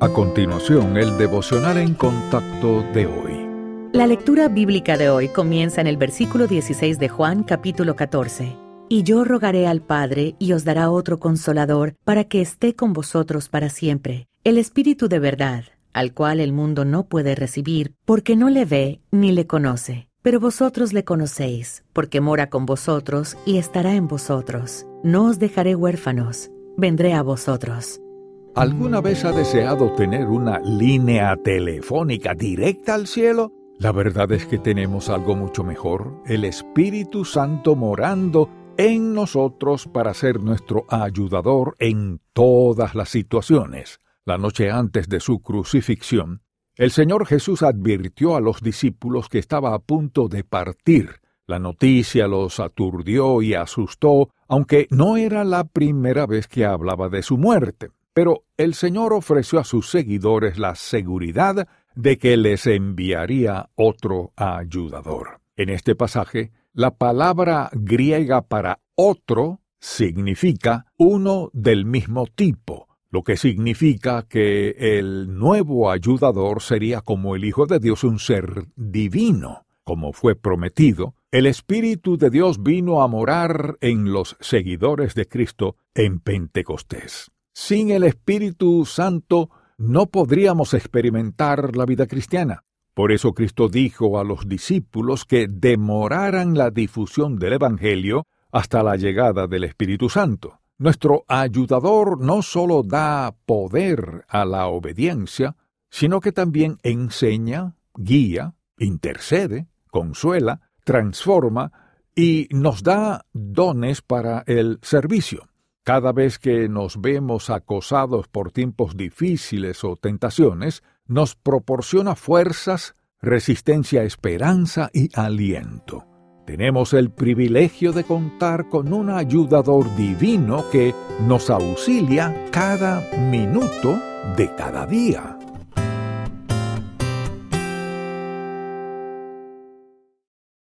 A continuación, el devocional en contacto de hoy. La lectura bíblica de hoy comienza en el versículo 16 de Juan capítulo 14. Y yo rogaré al Padre y os dará otro consolador para que esté con vosotros para siempre, el Espíritu de verdad, al cual el mundo no puede recibir, porque no le ve ni le conoce. Pero vosotros le conocéis, porque mora con vosotros y estará en vosotros. No os dejaré huérfanos, vendré a vosotros. ¿Alguna vez ha deseado tener una línea telefónica directa al cielo? La verdad es que tenemos algo mucho mejor, el Espíritu Santo morando en nosotros para ser nuestro ayudador en todas las situaciones. La noche antes de su crucifixión, el Señor Jesús advirtió a los discípulos que estaba a punto de partir. La noticia los aturdió y asustó, aunque no era la primera vez que hablaba de su muerte. Pero el Señor ofreció a sus seguidores la seguridad de que les enviaría otro ayudador. En este pasaje, la palabra griega para otro significa uno del mismo tipo, lo que significa que el nuevo ayudador sería como el Hijo de Dios un ser divino, como fue prometido. El Espíritu de Dios vino a morar en los seguidores de Cristo en Pentecostés. Sin el Espíritu Santo no podríamos experimentar la vida cristiana. Por eso Cristo dijo a los discípulos que demoraran la difusión del Evangelio hasta la llegada del Espíritu Santo. Nuestro ayudador no solo da poder a la obediencia, sino que también enseña, guía, intercede, consuela, transforma y nos da dones para el servicio. Cada vez que nos vemos acosados por tiempos difíciles o tentaciones, nos proporciona fuerzas, resistencia, esperanza y aliento. Tenemos el privilegio de contar con un ayudador divino que nos auxilia cada minuto de cada día.